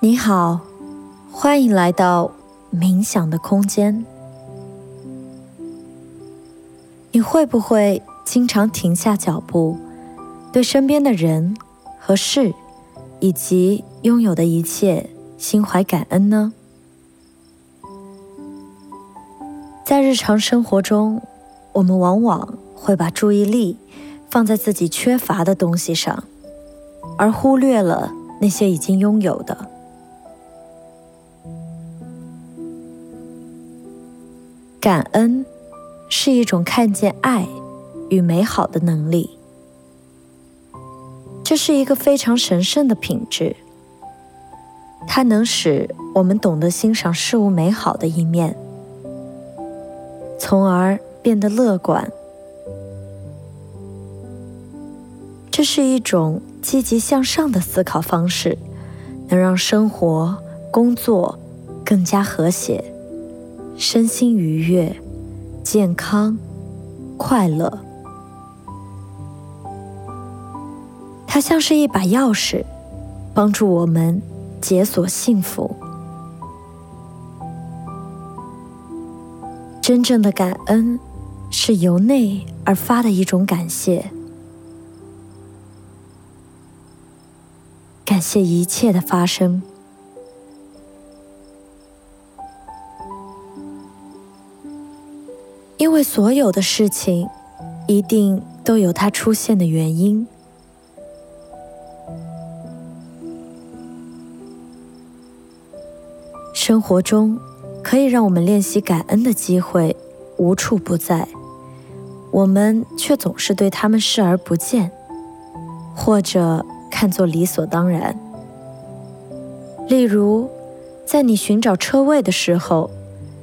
你好，欢迎来到冥想的空间。你会不会经常停下脚步，对身边的人和事，以及拥有的一切心怀感恩呢？在日常生活中，我们往往会把注意力放在自己缺乏的东西上，而忽略了那些已经拥有的。感恩是一种看见爱与美好的能力，这是一个非常神圣的品质。它能使我们懂得欣赏事物美好的一面，从而变得乐观。这是一种积极向上的思考方式，能让生活、工作更加和谐。身心愉悦、健康、快乐，它像是一把钥匙，帮助我们解锁幸福。真正的感恩是由内而发的一种感谢，感谢一切的发生。为所有的事情，一定都有它出现的原因。生活中可以让我们练习感恩的机会无处不在，我们却总是对他们视而不见，或者看作理所当然。例如，在你寻找车位的时候，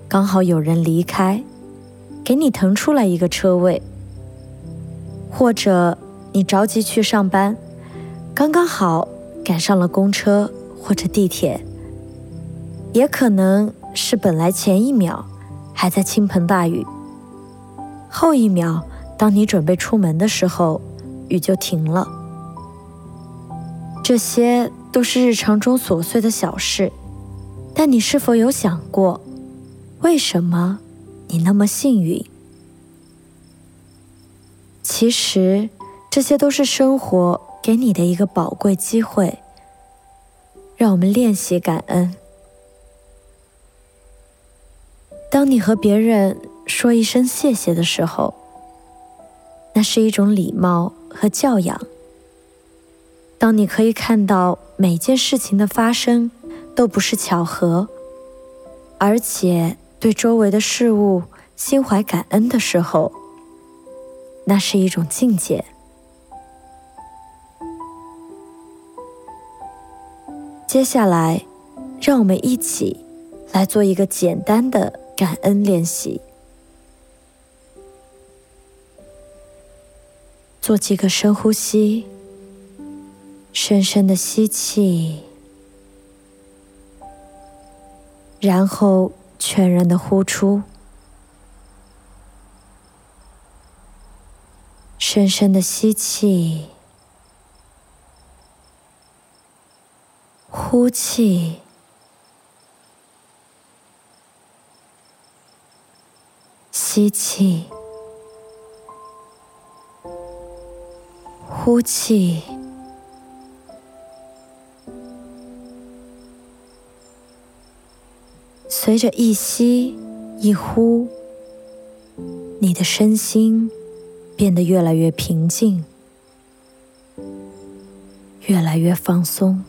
刚好有人离开。给你腾出来一个车位，或者你着急去上班，刚刚好赶上了公车或者地铁，也可能是本来前一秒还在倾盆大雨，后一秒当你准备出门的时候，雨就停了。这些都是日常中琐碎的小事，但你是否有想过，为什么？你那么幸运，其实这些都是生活给你的一个宝贵机会，让我们练习感恩。当你和别人说一声谢谢的时候，那是一种礼貌和教养。当你可以看到每件事情的发生都不是巧合，而且。对周围的事物心怀感恩的时候，那是一种境界。接下来，让我们一起来做一个简单的感恩练习。做几个深呼吸，深深的吸气，然后。全然的呼出，深深的吸气，呼气，吸气，呼气。随着一吸一呼，你的身心变得越来越平静，越来越放松。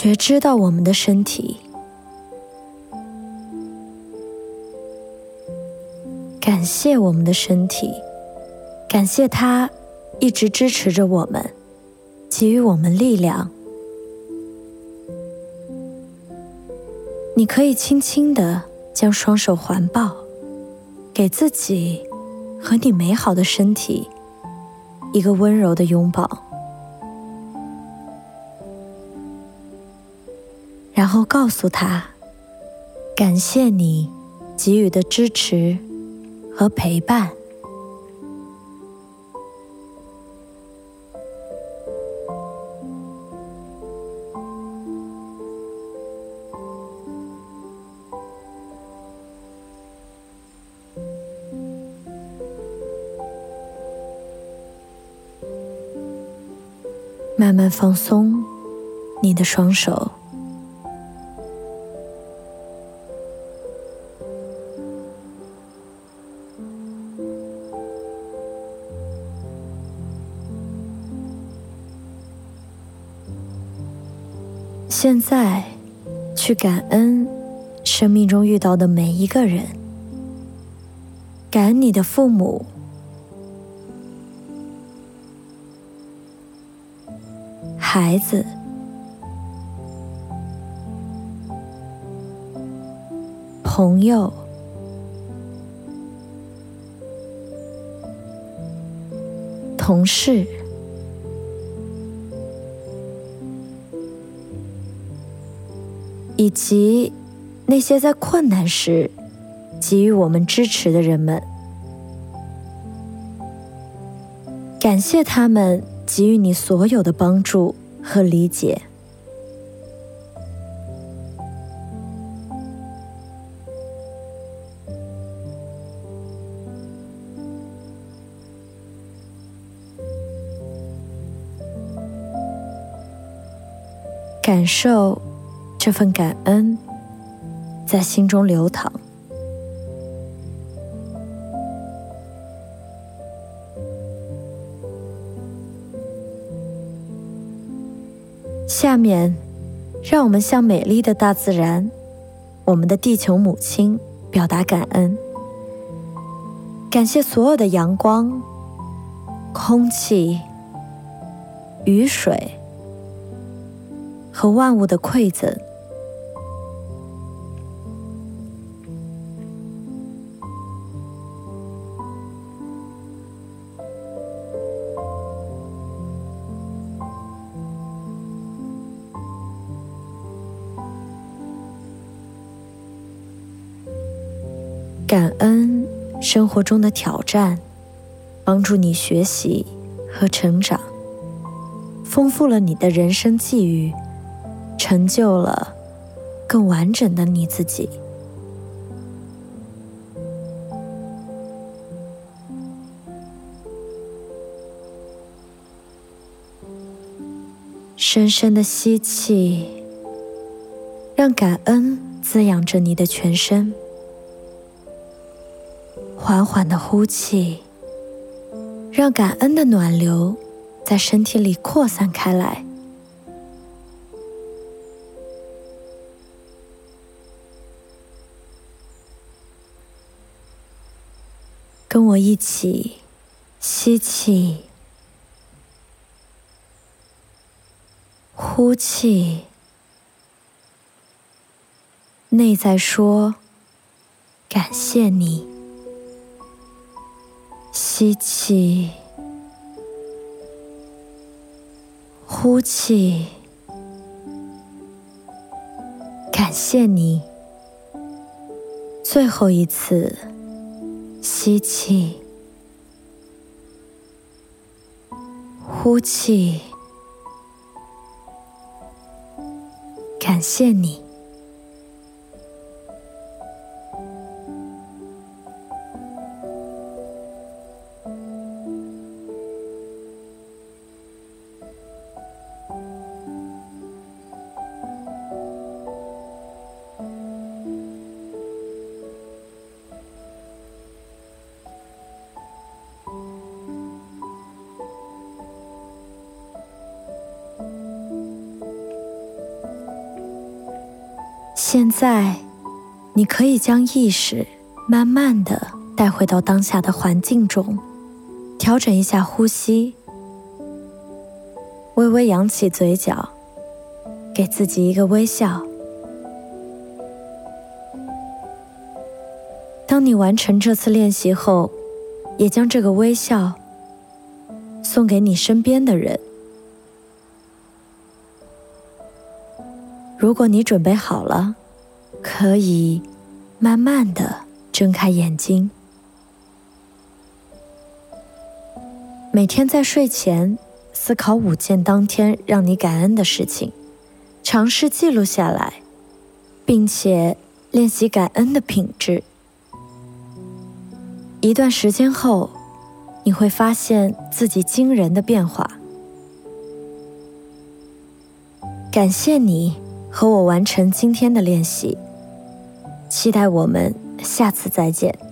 觉知到我们的身体，感谢我们的身体，感谢它一直支持着我们，给予我们力量。你可以轻轻的将双手环抱，给自己和你美好的身体一个温柔的拥抱，然后告诉他：感谢你给予的支持和陪伴。慢慢放松你的双手，现在去感恩生命中遇到的每一个人，感恩你的父母。孩子，朋友，同事，以及那些在困难时给予我们支持的人们，感谢他们。给予你所有的帮助和理解，感受这份感恩在心中流淌。下面，让我们向美丽的大自然，我们的地球母亲表达感恩。感谢所有的阳光、空气、雨水和万物的馈赠。感恩生活中的挑战，帮助你学习和成长，丰富了你的人生际遇，成就了更完整的你自己。深深的吸气，让感恩滋养着你的全身。缓缓的呼气，让感恩的暖流在身体里扩散开来。跟我一起吸气，呼气，内在说：“感谢你。”吸气，呼气，感谢你。最后一次，吸气，呼气，感谢你。现在你可以将意识慢慢的带回到当下的环境中调整一下呼吸微微扬起嘴角给自己一个微笑。当你完成这次练习后也将这个微笑送给你身边的人。如果你准备好了，可以慢慢的睁开眼睛。每天在睡前思考五件当天让你感恩的事情，尝试记录下来，并且练习感恩的品质。一段时间后，你会发现自己惊人的变化。感谢你。和我完成今天的练习，期待我们下次再见。